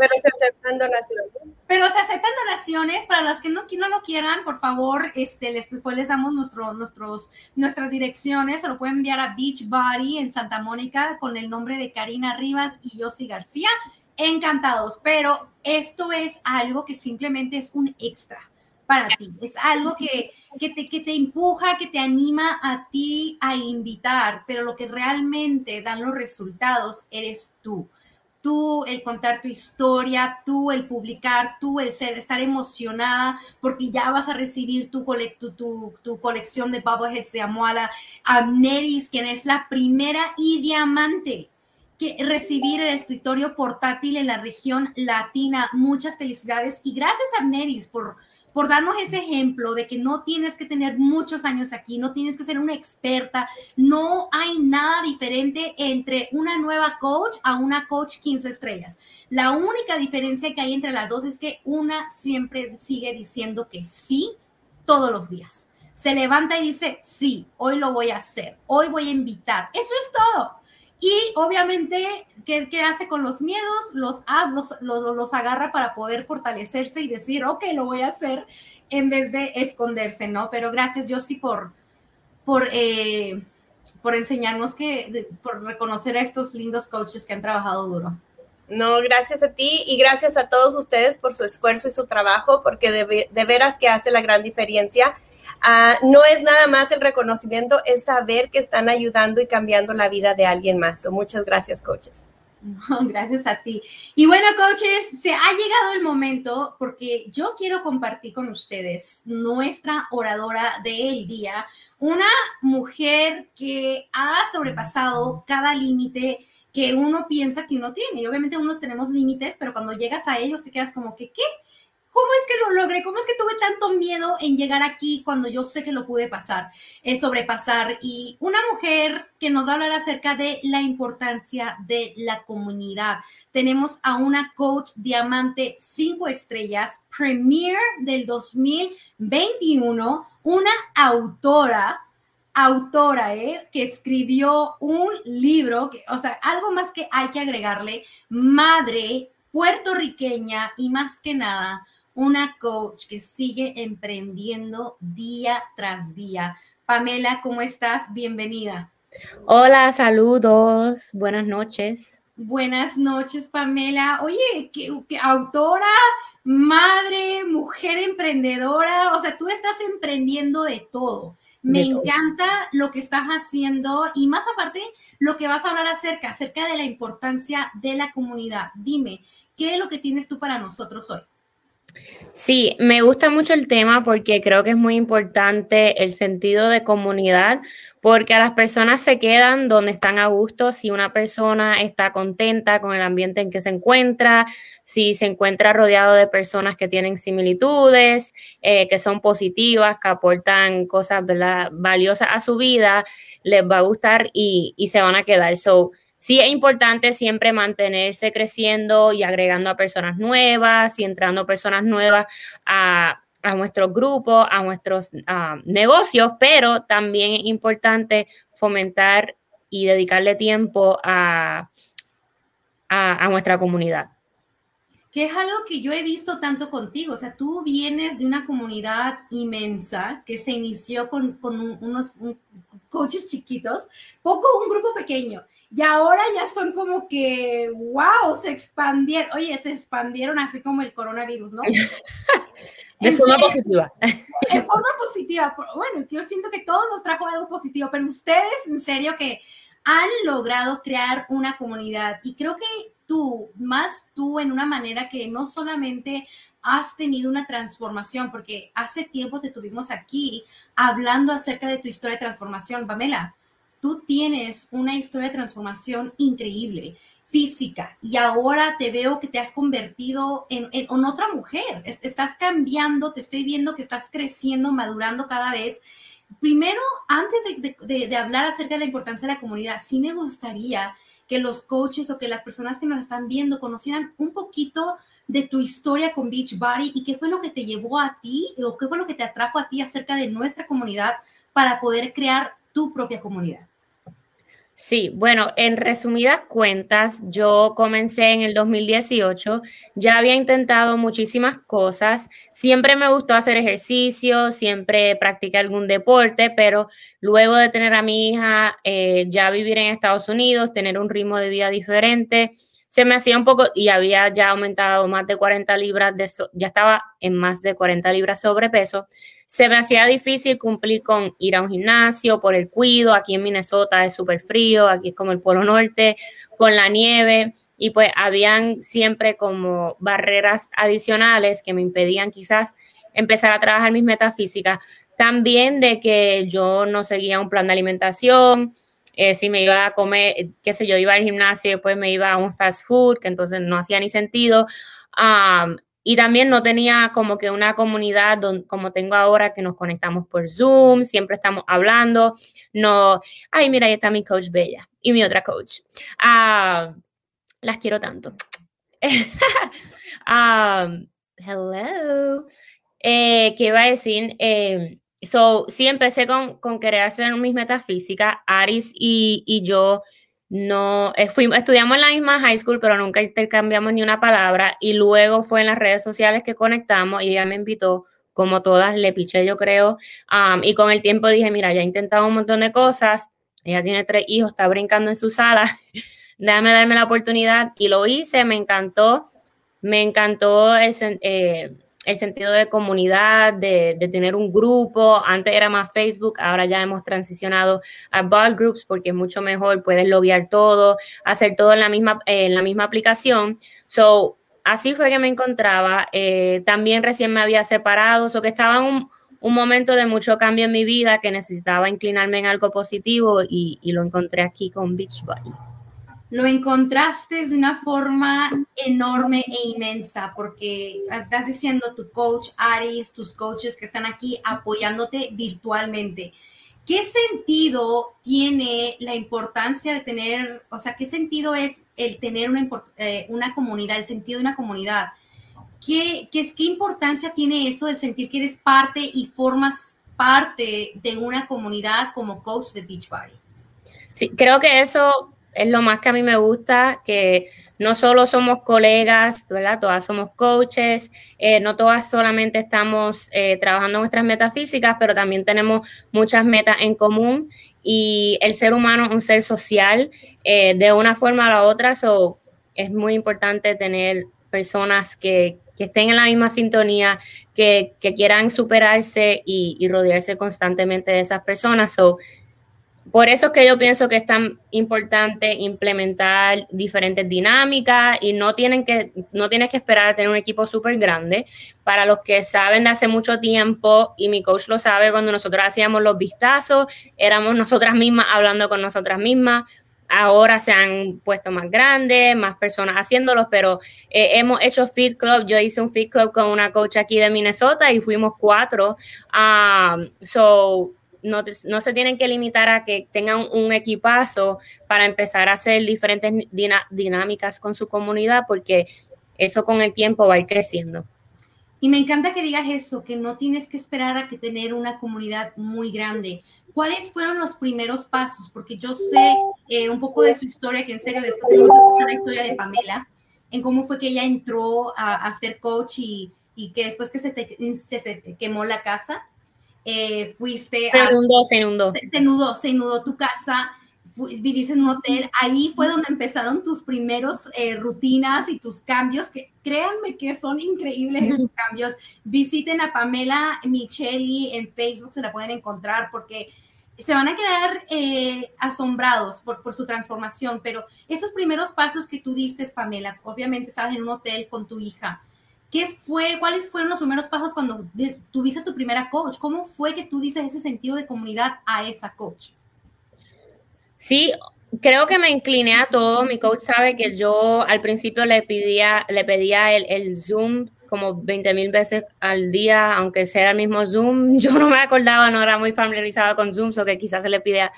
pero se aceptan donaciones. Pero se aceptan donaciones. Para los que no, no lo quieran, por favor, este, les, después les damos nuestro, nuestros, nuestras direcciones. Se lo pueden enviar a Beachbody en Santa Mónica con el nombre de Karina Rivas y Yossi García. Encantados. Pero esto es algo que simplemente es un extra para ti. Es algo que, que, te, que te empuja, que te anima a ti a invitar, pero lo que realmente dan los resultados eres tú tú el contar tu historia, tú el publicar, tú el ser, estar emocionada porque ya vas a recibir tu, tu, tu, colección de Bubbleheads de Amuala, Amneris, quien es la primera y diamante que recibir el escritorio portátil en la región latina. Muchas felicidades y gracias a Amneris por por darnos ese ejemplo de que no tienes que tener muchos años aquí, no tienes que ser una experta, no hay nada diferente entre una nueva coach a una coach 15 estrellas. La única diferencia que hay entre las dos es que una siempre sigue diciendo que sí todos los días. Se levanta y dice, sí, hoy lo voy a hacer, hoy voy a invitar. Eso es todo. Y obviamente, ¿qué, ¿qué, hace con los miedos? Los, los, los, los, agarra para poder fortalecerse y decir, ok, lo voy a hacer, en vez de esconderse, ¿no? Pero gracias, Josie, por, por, eh, por enseñarnos que, por reconocer a estos lindos coaches que han trabajado duro. No, gracias a ti y gracias a todos ustedes por su esfuerzo y su trabajo, porque de, de veras que hace la gran diferencia. Uh, no es nada más el reconocimiento, es saber que están ayudando y cambiando la vida de alguien más. Muchas gracias, coaches. gracias a ti. Y bueno, coaches, se ha llegado el momento porque yo quiero compartir con ustedes nuestra oradora del día, una mujer que ha sobrepasado cada límite que uno piensa que uno tiene. Y obviamente unos tenemos límites, pero cuando llegas a ellos te quedas como que, ¿qué? ¿Cómo es que lo logré? ¿Cómo es que tuve tanto miedo en llegar aquí cuando yo sé que lo pude pasar, eh, sobrepasar? Y una mujer que nos va a hablar acerca de la importancia de la comunidad. Tenemos a una coach diamante cinco estrellas, premier del 2021, una autora autora, ¿eh? que escribió un libro, que, o sea, algo más que hay que agregarle, madre puertorriqueña y más que nada una coach que sigue emprendiendo día tras día. Pamela, ¿cómo estás? Bienvenida. Hola, saludos, buenas noches. Buenas noches, Pamela. Oye, ¿qué, autora, madre, mujer emprendedora, o sea, tú estás emprendiendo de todo. Me encanta lo que estás haciendo y más aparte, lo que vas a hablar acerca, acerca de la importancia de la comunidad. Dime, ¿qué es lo que tienes tú para nosotros hoy? Sí, me gusta mucho el tema porque creo que es muy importante el sentido de comunidad, porque a las personas se quedan donde están a gusto, si una persona está contenta con el ambiente en que se encuentra, si se encuentra rodeado de personas que tienen similitudes, eh, que son positivas, que aportan cosas valiosas a su vida, les va a gustar y, se van a quedar. Sí es importante siempre mantenerse creciendo y agregando a personas nuevas y entrando personas nuevas a, a nuestros grupos, a nuestros negocios, pero también es importante fomentar y dedicarle tiempo a, a, a nuestra comunidad que es algo que yo he visto tanto contigo. O sea, tú vienes de una comunidad inmensa que se inició con, con unos coaches chiquitos, poco un grupo pequeño, y ahora ya son como que, wow, se expandieron. Oye, se expandieron así como el coronavirus, ¿no? de forma positiva. De forma positiva. Bueno, yo siento que todo nos trajo algo positivo, pero ustedes, en serio, que han logrado crear una comunidad y creo que tú, más tú en una manera que no solamente has tenido una transformación, porque hace tiempo te tuvimos aquí hablando acerca de tu historia de transformación, Pamela. Tú tienes una historia de transformación increíble, física, y ahora te veo que te has convertido en, en, en otra mujer. Estás cambiando, te estoy viendo que estás creciendo, madurando cada vez primero, antes de, hablar acerca de la importancia de la comunidad, sí me gustaría que los coaches o que las personas que nos están viendo conocieran un poquito de tu historia con Beachbody y qué fue lo que te llevó a ti o qué fue lo que te atrajo a ti acerca de nuestra comunidad para poder crear tu propia comunidad. Sí, bueno, en resumidas cuentas, yo comencé en el 2018, ya había intentado muchísimas cosas, siempre me gustó hacer ejercicio, siempre practiqué algún deporte, pero luego de tener a mi hija, eh, ya vivir en Estados Unidos, tener un ritmo de vida diferente, se me hacía un poco, y había ya aumentado más de 40 libras, de ya estaba en más de 40 libras sobrepeso, se me hacía difícil cumplir con ir a un gimnasio por el cuido, aquí en Minnesota es súper frío, aquí es como el Polo Norte, con la nieve, y pues habían siempre como barreras adicionales que me impedían quizás empezar a trabajar mis metas físicas. También de que yo no seguía un plan de alimentación, eh, si me iba a comer, qué sé yo, iba al gimnasio y después me iba a un fast food, que entonces no hacía ni sentido. y también no tenía como que una comunidad como tengo ahora, que nos conectamos por Zoom, siempre estamos hablando. No, ay, mira, ahí está mi coach Bella y mi otra coach. las quiero tanto. hello. Eh, ¿Qué iba a decir? Eh, So, sí, empecé con, con querer hacer mis metafísicas. Aris y, y yo no, eh, fuimos, estudiamos en la misma high school, pero nunca intercambiamos ni una palabra. Y luego fue en las redes sociales que conectamos y ella me invitó, como todas, le piché, yo creo. y con el tiempo dije, mira, ya he intentado un montón de cosas. Ella tiene tres hijos, está brincando en su sala. Déjame darme la oportunidad. Y lo hice, me encantó. Me encantó el, eh, el sentido de comunidad, de, tener un grupo. Antes era más Facebook, ahora ya hemos transicionado a ball groups porque es mucho mejor, puedes loguear todo, hacer todo en la misma, en la misma aplicación. So, así fue que me encontraba. Eh, también recién me había separado, o que estaba en un, momento de mucho cambio en mi vida que necesitaba inclinarme en algo positivo y, y lo encontré aquí con Beachbody lo encontraste de una forma enorme e inmensa, porque estás diciendo tu coach Aris, tus coaches que están aquí apoyándote virtualmente. ¿Qué sentido tiene la importancia de tener, o sea, qué sentido es el tener una, eh, una comunidad, el sentido de una comunidad? ¿Qué, qué, ¿Qué importancia tiene eso de sentir que eres parte y formas parte de una comunidad como coach de Beachbody? Sí, creo que eso es lo más que a mí me gusta, que no solo somos colegas, ¿verdad? Todas somos coaches, eh, no todas solamente estamos eh, trabajando nuestras metas físicas, pero también tenemos muchas metas en común y el ser humano es un ser social eh, de una forma a la otra, so, es muy importante tener personas que, estén en la misma sintonía, que, quieran superarse y, rodearse constantemente de esas personas. So, por eso es que yo pienso que es tan importante implementar diferentes dinámicas y no tienen que, no tienes que esperar a tener un equipo súper grande. Para los que saben de hace mucho tiempo, y mi coach lo sabe, cuando nosotros hacíamos los vistazos, éramos nosotras mismas hablando con nosotras mismas. Ahora se han puesto más grandes, más personas haciéndolos, pero eh, hemos hecho Fit Club. Yo hice un Fit Club con una coach aquí de Minnesota y fuimos cuatro. Um, so, no, se tienen que limitar a que tengan un equipazo para empezar a hacer diferentes dinámicas con su comunidad, porque eso con el tiempo va a ir creciendo. Y me encanta que digas eso, que no tienes que esperar a que tener una comunidad muy grande. ¿Cuáles fueron los primeros pasos? Porque yo sé eh, un poco de su historia, que en serio después de escuchar la historia de Pamela, en cómo fue que ella entró a, ser coach y, que después que se quemó la casa, eh, fuiste se inundó, se inundó. Se, inundó, se inundó tu casa, viviste en un hotel, ahí fue donde empezaron tus primeros eh, rutinas y tus cambios, que créanme que son increíbles esos cambios. Visiten a Pamela Micheli en Facebook, se la pueden encontrar porque se van a quedar eh, asombrados por, por, su transformación, pero esos primeros pasos que tú diste, Pamela, obviamente estabas en un hotel con tu hija, ¿Qué fue, cuáles fueron los primeros pasos cuando tuviste tu primera coach? ¿Cómo fue que tú dices ese sentido de comunidad a esa coach? Sí, creo que me incliné a todo. Mi coach sabe que yo al principio le pedía, le pedía el, Zoom como 20 mil veces al día, aunque sea el mismo Zoom. Yo no me acordaba, no era muy familiarizada con Zoom, o que quizás se le pidía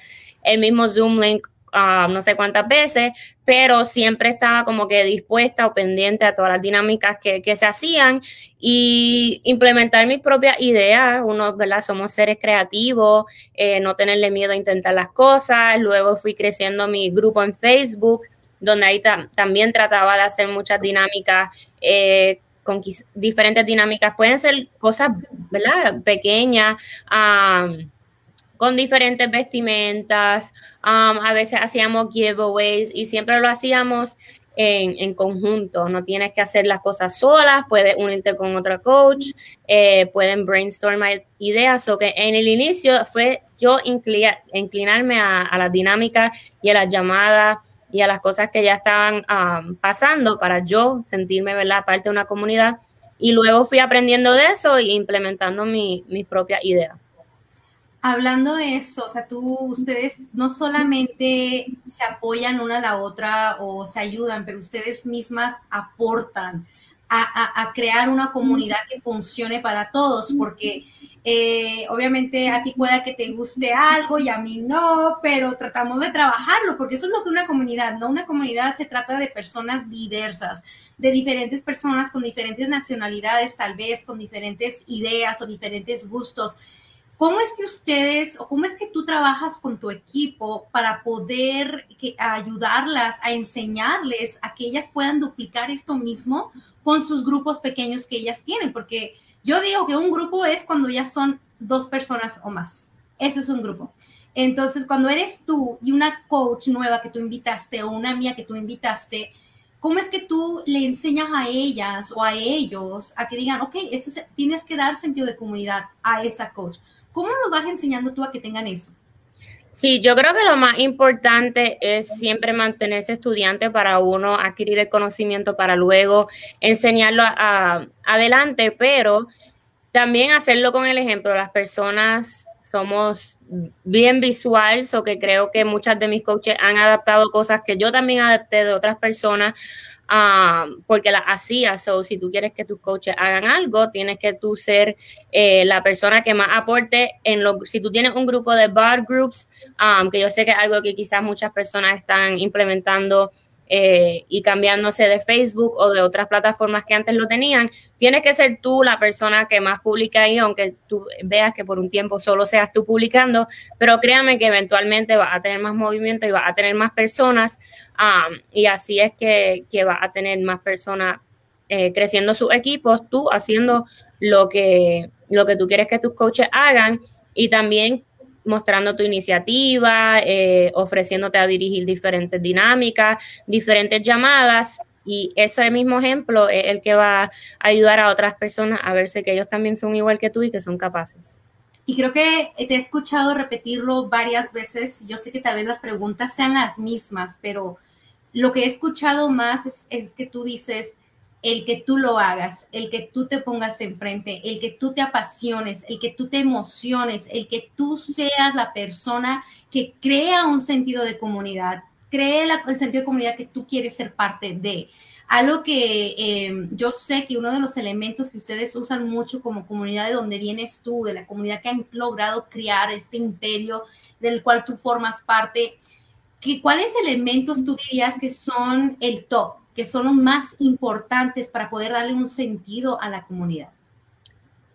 el mismo Zoom link Ah, no sé cuántas veces, pero siempre estaba como que dispuesta o pendiente a todas las dinámicas que, que se hacían y implementar mis propias ideas. Uno, ¿verdad? Somos seres creativos, eh, no tenerle miedo a intentar las cosas. Luego fui creciendo mi grupo en Facebook, donde ahí también trataba de hacer muchas dinámicas. Eh, con diferentes dinámicas, pueden ser cosas, ¿verdad? Pequeñas, con diferentes vestimentas, um, a veces hacíamos giveaways y siempre lo hacíamos en, conjunto, no tienes que hacer las cosas solas, puedes unirte con otro coach, eh, pueden brainstormar ideas, o que en el inicio fue yo inclinarme a, las dinámicas y a las llamadas y a las cosas que ya estaban um, pasando para yo sentirme, ¿verdad?, parte de una comunidad. Y luego fui aprendiendo de eso e implementando mis propias ideas. Hablando de eso, o sea, tú, ustedes no solamente se apoyan una a la otra o se ayudan, pero ustedes mismas aportan a, crear una comunidad que funcione para todos, porque eh, obviamente a ti pueda que te guste algo y a mí no, pero tratamos de trabajarlo, porque eso es lo que una comunidad, ¿no? Una comunidad se trata de personas diversas, de diferentes personas con diferentes nacionalidades, tal vez con diferentes ideas o diferentes gustos ¿Cómo es que ustedes o cómo es que tú trabajas con tu equipo para poder ayudarlas a enseñarles a que ellas puedan duplicar esto mismo con sus grupos pequeños que ellas tienen? Porque yo digo que un grupo es cuando ya son dos personas o más. Eso es un grupo. Entonces, cuando eres tú y una coach nueva que tú invitaste o una mía que tú invitaste, ¿cómo es que tú le enseñas a ellas o a ellos a que digan, ok, tienes que dar sentido de comunidad a esa coach? ¿Cómo los vas enseñando tú a que tengan eso? Sí, yo creo que lo más importante es siempre mantenerse estudiante para uno adquirir el conocimiento para luego enseñarlo adelante, pero también hacerlo con el ejemplo. Las personas somos bien visuales o que creo que muchas de mis coaches han adaptado cosas que yo también adapté de otras personas ah, porque las hacía. So, si tú quieres que tus coaches hagan algo, tienes que tú ser eh, la persona que más aporte en lo, si tú tienes un grupo de bar groups, um, que yo sé que es algo que quizás muchas personas están implementando eh, y cambiándose de Facebook o de otras plataformas que antes lo tenían, tienes que ser tú la persona que más publica ahí, aunque tú veas que por un tiempo solo seas tú publicando, pero créame que eventualmente va a tener más movimiento y va a tener más personas um, y así es que, que va a tener más personas eh, creciendo sus equipos, tú haciendo lo que, lo que tú quieres que tus coaches hagan y también mostrando tu iniciativa, eh, ofreciéndote a dirigir diferentes dinámicas, diferentes llamadas. Y ese mismo ejemplo es el que va a ayudar a otras personas a verse que ellos también son igual que tú y que son capaces. Y creo que te he escuchado repetirlo varias veces. Yo sé que tal vez las preguntas sean las mismas, pero lo que he escuchado más es, es que tú dices, el que tú lo hagas, el que tú te pongas enfrente, el que tú te apasiones, el que tú te emociones, el que tú seas la persona que crea un sentido de comunidad, cree el sentido de comunidad que tú quieres ser parte de. Algo que em, yo sé que uno de los elementos que ustedes usan mucho como comunidad de donde vienes tú, de la comunidad que han logrado crear este imperio del cual tú formas parte, que, ¿cuáles elementos tú dirías que son el top? Que son los más importantes para poder darle un sentido a la comunidad.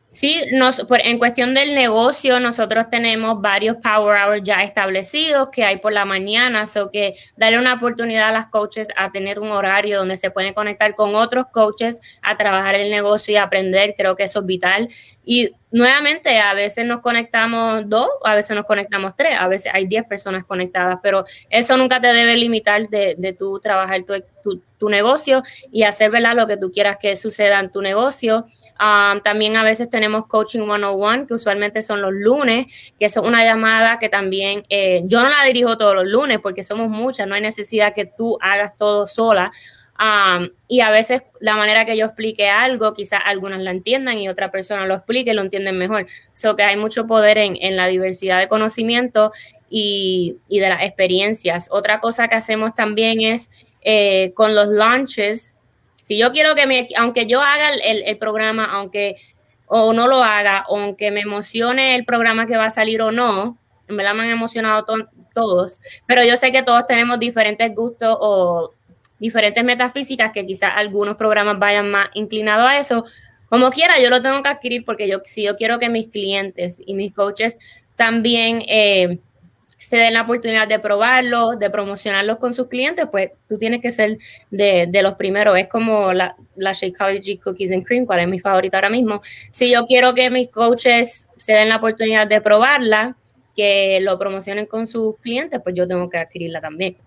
Sí, nos, en cuestión del negocio, nosotros tenemos varios Power Hours ya establecidos que hay por la mañana, o que darle una oportunidad a las coaches a tener un horario donde se pueden conectar con otros coaches a trabajar el negocio y aprender, creo que eso es vital. Y nuevamente, a veces nos conectamos dos, a veces nos conectamos tres, a veces hay diez personas conectadas, pero eso nunca te debe limitar de, de tu trabajar tu, tu, negocio y hacer lo que tú quieras que suceda en tu negocio. Um, también a veces tenemos Coaching 101, que usualmente son los lunes, que es una llamada que también eh, yo no la dirijo todos los lunes porque somos muchas, no hay necesidad que tú hagas todo sola. Um, y a veces la manera que yo explique algo, quizás algunas la entiendan y otra persona lo explique y lo entienden mejor. So que hay mucho poder en, en la diversidad de conocimiento y, y, de las experiencias. Otra cosa que hacemos también es eh, con los launches, si yo quiero que me, aunque yo haga el, programa, aunque o no lo haga, aunque me emocione el programa que va a salir o no, en verdad me han emocionado todos, pero yo sé que todos tenemos diferentes gustos o diferentes metafísicas que quizás algunos programas vayan más inclinados a eso. Como quiera, yo lo tengo que adquirir porque yo, si yo quiero que mis clientes y mis coaches también eh, se den la oportunidad de probarlo, de promocionarlos con sus clientes, pues tú tienes que ser de, los primeros. Es como la, la Shakeology Cookies and Cream, cual es mi favorita ahora mismo. Si yo quiero que mis coaches se den la oportunidad de probarla, que lo promocionen con sus clientes, pues yo tengo que adquirirla también.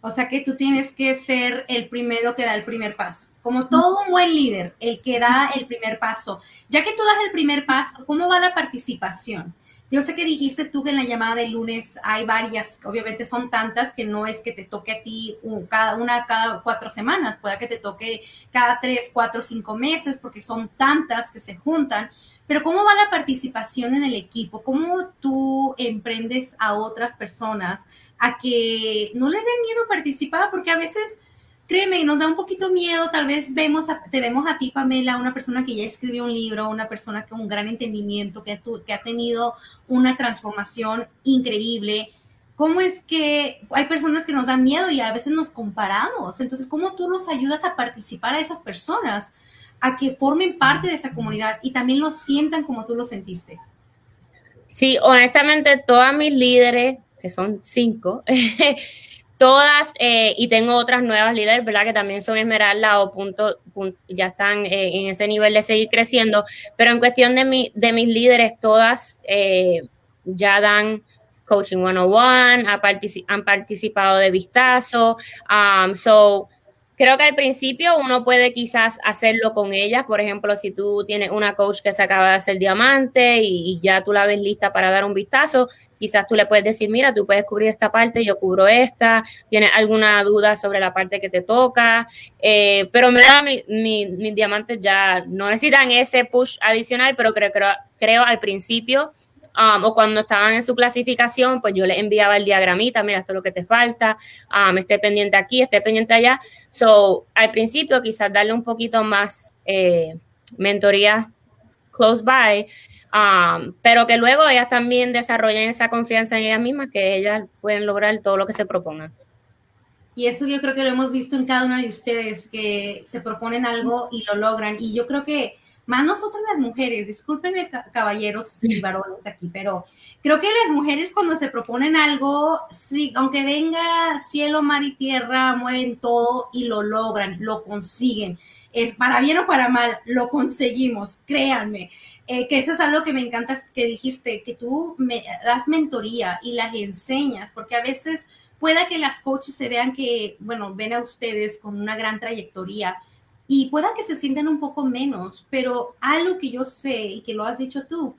O sea que tú tienes que ser el primero que da el primer paso. Como todo un buen líder, el que da el primer paso. Ya que tú das el primer paso, ¿cómo va la participación? Yo sé que dijiste tú que en la llamada de lunes hay varias, obviamente son tantas que no es que te toque a ti cada una cada cuatro semanas, puede que te toque cada tres, cuatro, cinco meses, porque son tantas que se juntan. Pero ¿cómo va la participación en el equipo? ¿Cómo tú emprendes a otras personas a que no les dé miedo participar? Porque a veces créeme, nos da un poquito miedo, tal vez vemos te vemos a ti, Pamela, una persona que ya escribió un libro, una persona con un gran entendimiento, que, que ha tenido una transformación increíble. ¿Cómo es que hay personas que nos dan miedo y a veces nos comparamos? Entonces, ¿cómo tú los ayudas a participar a esas personas, a que formen parte de esa comunidad y también lo sientan como tú lo sentiste? Sí, honestamente, todas mis líderes, que son cinco, todas, eh, y tengo otras nuevas líderes, ¿verdad? Que también son Esmeralda o punto, ya están eh, en ese nivel de seguir creciendo, pero en cuestión de, mi, de mis líderes, todas eh, ya dan coaching 101, ha han participado de vistazo, um, so creo que al principio uno puede quizás hacerlo con ellas. Por ejemplo, si tú tienes una coach que se acaba de hacer diamante y, ya tú la ves lista para dar un vistazo, quizás tú le puedes decir, mira, tú puedes cubrir esta parte, yo cubro esta, tienes alguna duda sobre la parte que te toca, eh, pero me da mis diamantes ya no necesitan ese push adicional, pero creo, creo, creo al principio Um, o cuando estaban en su clasificación, pues yo les enviaba el diagramita, mira, esto es lo que te falta, um, esté pendiente aquí, esté pendiente allá. So, al principio quizás darle un poquito más eh, mentoría close by, um, pero que luego ellas también desarrollen esa confianza en ellas mismas, que ellas pueden lograr todo lo que se propongan. Y eso yo creo que lo hemos visto en cada una de ustedes, que se proponen algo y lo logran. Y yo creo que más nosotros las mujeres, discúlpenme caballeros y varones aquí, pero creo que las mujeres cuando se proponen algo, sí, aunque venga cielo, mar y tierra, mueven todo y lo logran, lo consiguen. Es para bien o para mal, lo conseguimos, créanme. Eh, que eso es algo que me encanta que dijiste, que tú me das mentoría y las enseñas, porque a veces pueda que las coaches se vean que, bueno, ven a ustedes con una gran trayectoria y pueda que se sientan un poco menos, pero algo que yo sé y que lo has dicho tú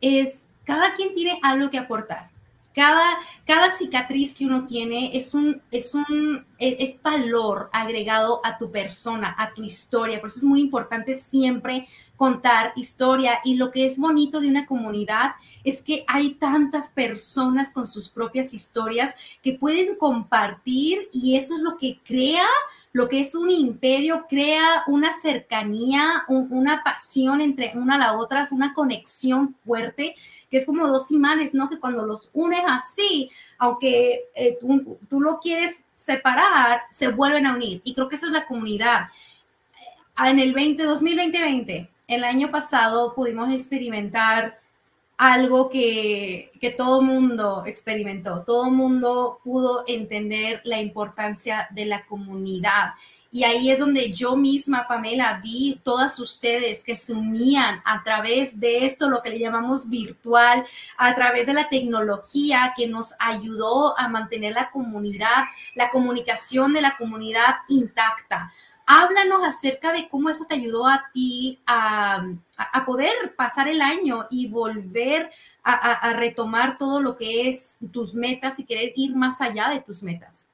es cada quien tiene algo que aportar. Cada, cada cicatriz que uno tiene es un, es un es, valor agregado a tu persona, a tu historia. Por eso es muy importante siempre contar historia. Y lo que es bonito de una comunidad es que hay tantas personas con sus propias historias que pueden compartir y eso es lo que crea lo que es un imperio, crea una cercanía, una pasión entre una a la otra, es una conexión fuerte, que es como dos imanes, ¿no? Que cuando los unes así, aunque eh, tú, tú lo quieres separar, se vuelven a unir. Y creo que eso es la comunidad. En el 20, 2020, el año pasado pudimos experimentar algo que, que todo mundo experimentó, todo mundo pudo entender la importancia de la comunidad. Y ahí es donde yo misma, Pamela, vi todas ustedes que se unían a través de esto, lo que le llamamos virtual, a través de la tecnología que nos ayudó a mantener la comunidad, la comunicación de la comunidad intacta. Háblanos acerca de cómo eso te ayudó a ti a, poder pasar el año y volver a, retomar todo lo que es tus metas y querer ir más allá de tus metas.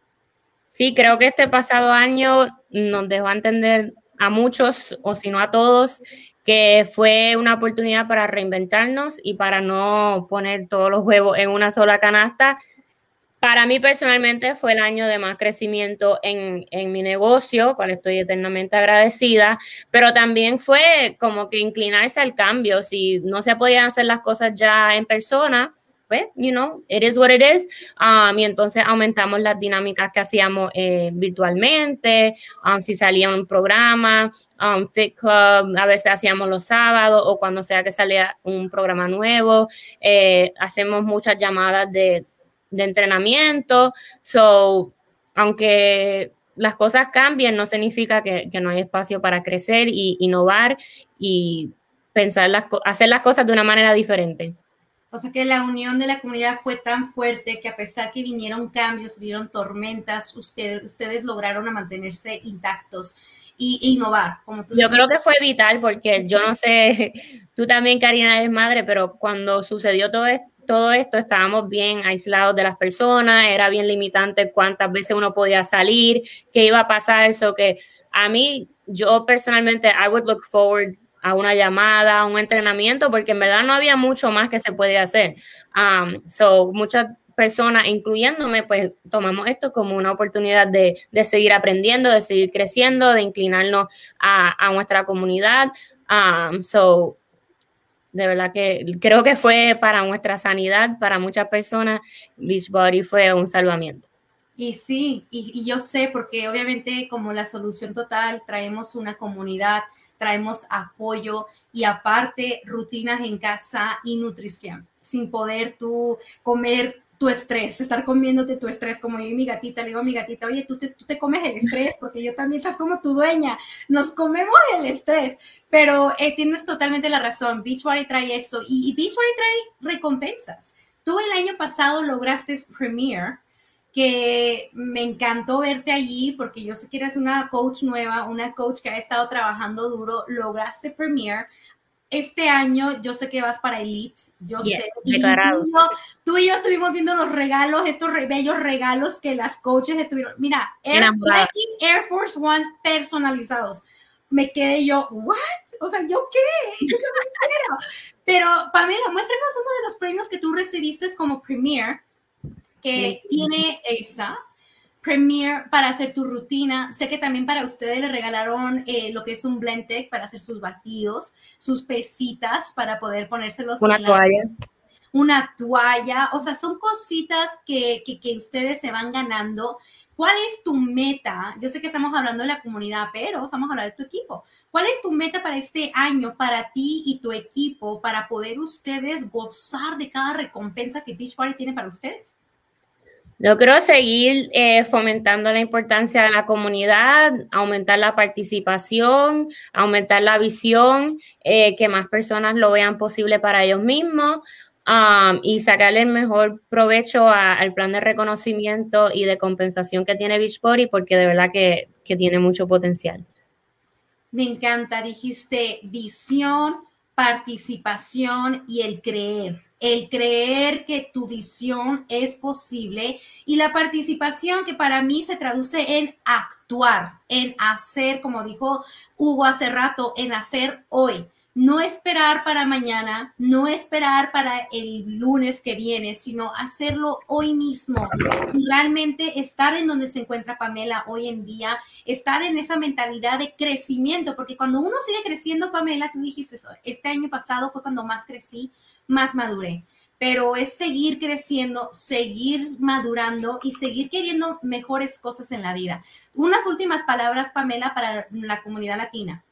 Sí, creo que este pasado año nos dejó entender a muchos, o si no a todos, que fue una oportunidad para reinventarnos y para no poner todos los huevos en una sola canasta para mí personalmente fue el año de más crecimiento en, mi negocio, cual estoy eternamente agradecida, pero también fue como que inclinarse al cambio. Si no se podían hacer las cosas ya en persona, pues, you know, it is what it is. Um, y entonces aumentamos las dinámicas que hacíamos eh, virtualmente, um, si salía un programa, um, Fit Club, a veces hacíamos los sábados o cuando sea que salía un programa nuevo, eh, hacemos muchas llamadas de de entrenamiento. So, aunque las cosas cambien, no significa que, no hay espacio para crecer y innovar y pensar las, hacer las cosas de una manera diferente. O sea que la unión de la comunidad fue tan fuerte que a pesar que vinieron cambios, vinieron tormentas, ustedes, ustedes lograron mantenerse intactos y innovar. Como Yo creo que fue vital porque yo no sé, tú también Karina eres madre, pero cuando sucedió todo esto, todo esto estábamos bien aislados de las personas, era bien limitante cuántas veces uno podía salir, qué iba a pasar, eso que a mí, yo personalmente, I would look forward a una llamada, a un entrenamiento, porque en verdad no había mucho más que se podía hacer. Um, so, muchas personas, incluyéndome, pues tomamos esto como una oportunidad de, de seguir aprendiendo, de seguir creciendo, de inclinarnos a, a nuestra comunidad. Um, so, de verdad que creo que fue para nuestra sanidad, para muchas personas, Beachbody fue un salvamiento. Y sí, y, yo sé, porque obviamente como la solución total traemos una comunidad, traemos apoyo y aparte rutinas en casa y nutrición, sin poder tú comer tu estrés, estar comiéndote tu estrés, como yo y mi gatita, le digo a mi gatita, oye, tú te, tú te comes el estrés, porque yo también estás como tu dueña, nos comemos el estrés, pero eh, tienes totalmente la razón, Beachbody trae eso, y, y Beachbody trae recompensas. Tú el año pasado lograste Premier, que me encantó verte allí porque yo sé que eres una coach nueva, una coach que ha estado trabajando duro, lograste Premier este año yo sé que vas para Elite, yo sé. Y tú, y yo, estuvimos viendo los regalos, estos bellos regalos que las coaches estuvieron. Mira, Air, Air Force Ones personalizados. Me quedé yo, ¿what? O sea, ¿yo qué? Pero Pamela, muéstranos uno de los premios que tú recibiste como Premier, que tiene esa. Premier para hacer tu rutina. Sé que también para ustedes le regalaron eh, lo que es un blend tech para hacer sus batidos, sus pesitas para poder ponérselos. Una toalla. una toalla. O sea, son cositas que, que, que, ustedes se van ganando. ¿Cuál es tu meta? Yo sé que estamos hablando de la comunidad, pero estamos hablando de tu equipo. ¿Cuál es tu meta para este año, para ti y tu equipo, para poder ustedes gozar de cada recompensa que Beachbody tiene para ustedes? Creo seguir eh, fomentando la importancia de la comunidad, aumentar la participación, aumentar la visión, eh, que más personas lo vean posible para ellos mismos um, y sacarle el mejor provecho al plan de reconocimiento y de compensación que tiene Beachbody, porque de verdad que, que tiene mucho potencial. Me encanta, dijiste visión, participación y el creer el creer que tu visión es posible y la participación que para mí se traduce en actuar, en hacer, como dijo Hugo hace rato, en hacer hoy no esperar para mañana, no esperar para el lunes que viene, sino hacerlo hoy mismo. realmente estar en donde se encuentra Pamela hoy en día, estar en esa mentalidad de crecimiento, porque cuando uno sigue creciendo, Pamela, tú dijiste este año pasado fue cuando más crecí, más maduré, pero es seguir creciendo, seguir madurando y seguir queriendo mejores cosas en la vida. Unas últimas palabras, Pamela, para la comunidad latina.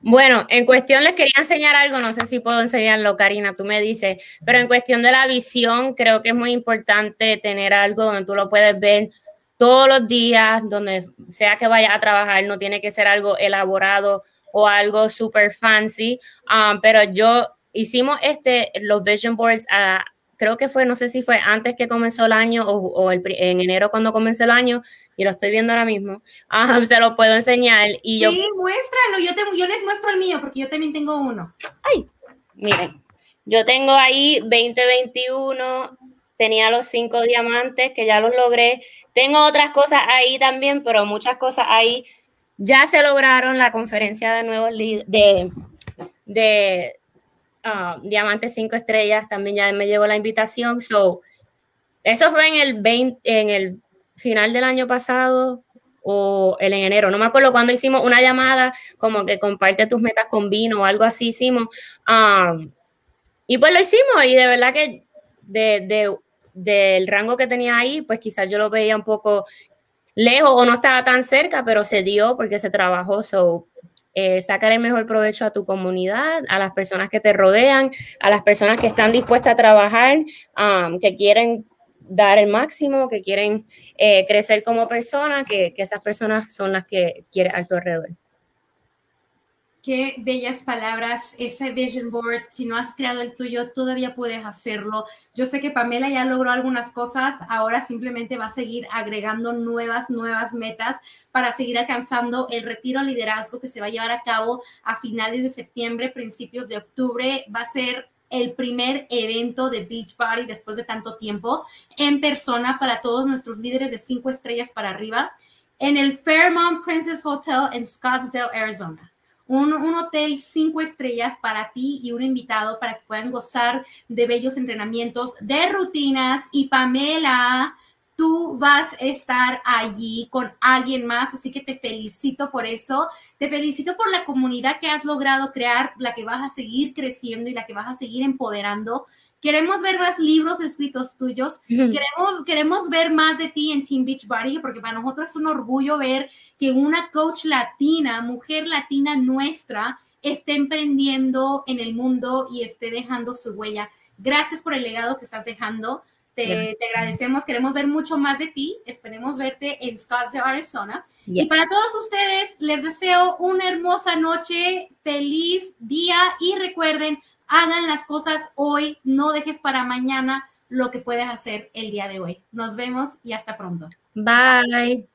Bueno, en cuestión les quería enseñar algo, no sé si puedo enseñarlo, Karina, tú me dices, pero en cuestión de la visión, creo que es muy importante tener algo donde tú lo puedes ver todos los días, donde sea que vayas a trabajar, no tiene que ser algo elaborado o algo super fancy, um, pero yo hicimos este, los vision boards a, creo que fue, no sé si fue antes que comenzó el año o, en enero cuando comenzó el año, y lo estoy viendo ahora mismo, se lo puedo enseñar. Y sí, muéstralo, yo, te, yo les muestro el mío porque yo también tengo uno. Ay, miren, yo tengo ahí 2021, tenía los cinco diamantes que ya los logré, tengo otras cosas ahí también, pero muchas cosas ahí ya se lograron la conferencia de nuevos de, de Ah, Diamantes 5 estrellas, también ya me llegó la invitación. So, eso fue en el 20, en el final del año pasado o el en enero. No me acuerdo cuando hicimos una llamada como que comparte tus metas con vino o algo así hicimos. Um, y pues lo hicimos y de verdad que de, de, del rango que tenía ahí, pues quizás yo lo veía un poco lejos o no estaba tan cerca, pero se dio porque se trabajó. So, eh, sacar el mejor provecho a tu comunidad, a las personas que te rodean, a las personas que están dispuestas a trabajar, um, que quieren dar el máximo, que quieren eh, crecer como persona, que, que, esas personas son las que quieres a tu alrededor. Qué bellas palabras, ese vision board, si no has creado el tuyo, todavía puedes hacerlo. Yo sé que Pamela ya logró algunas cosas, ahora simplemente va a seguir agregando nuevas, nuevas metas para seguir alcanzando el retiro liderazgo que se va a llevar a cabo a finales de septiembre, principios de octubre. Va a ser el primer evento de Beach Party después de tanto tiempo en persona para todos nuestros líderes de cinco estrellas para arriba en el Fairmont Princess Hotel en Scottsdale, Arizona un, hotel cinco estrellas para ti y un invitado para que puedan gozar de bellos entrenamientos, de rutinas. Y Pamela, tú vas a estar allí con alguien más, así que te felicito por eso, te felicito por la comunidad que has logrado crear, la que vas a seguir creciendo y la que vas a seguir empoderando. Queremos ver más libros escritos tuyos, queremos, queremos ver más de ti en Team Beach Body, porque para nosotros es un orgullo ver que una coach latina, mujer latina nuestra, esté emprendiendo en el mundo y esté dejando su huella. Gracias por el legado que estás dejando. Te, agradecemos, queremos ver mucho más de ti. Esperemos verte en Scottsdale, Arizona. Y para todos ustedes, les deseo una hermosa noche, feliz día y recuerden, hagan las cosas hoy, no dejes para mañana lo que puedes hacer el día de hoy. Nos vemos y hasta pronto. Bye.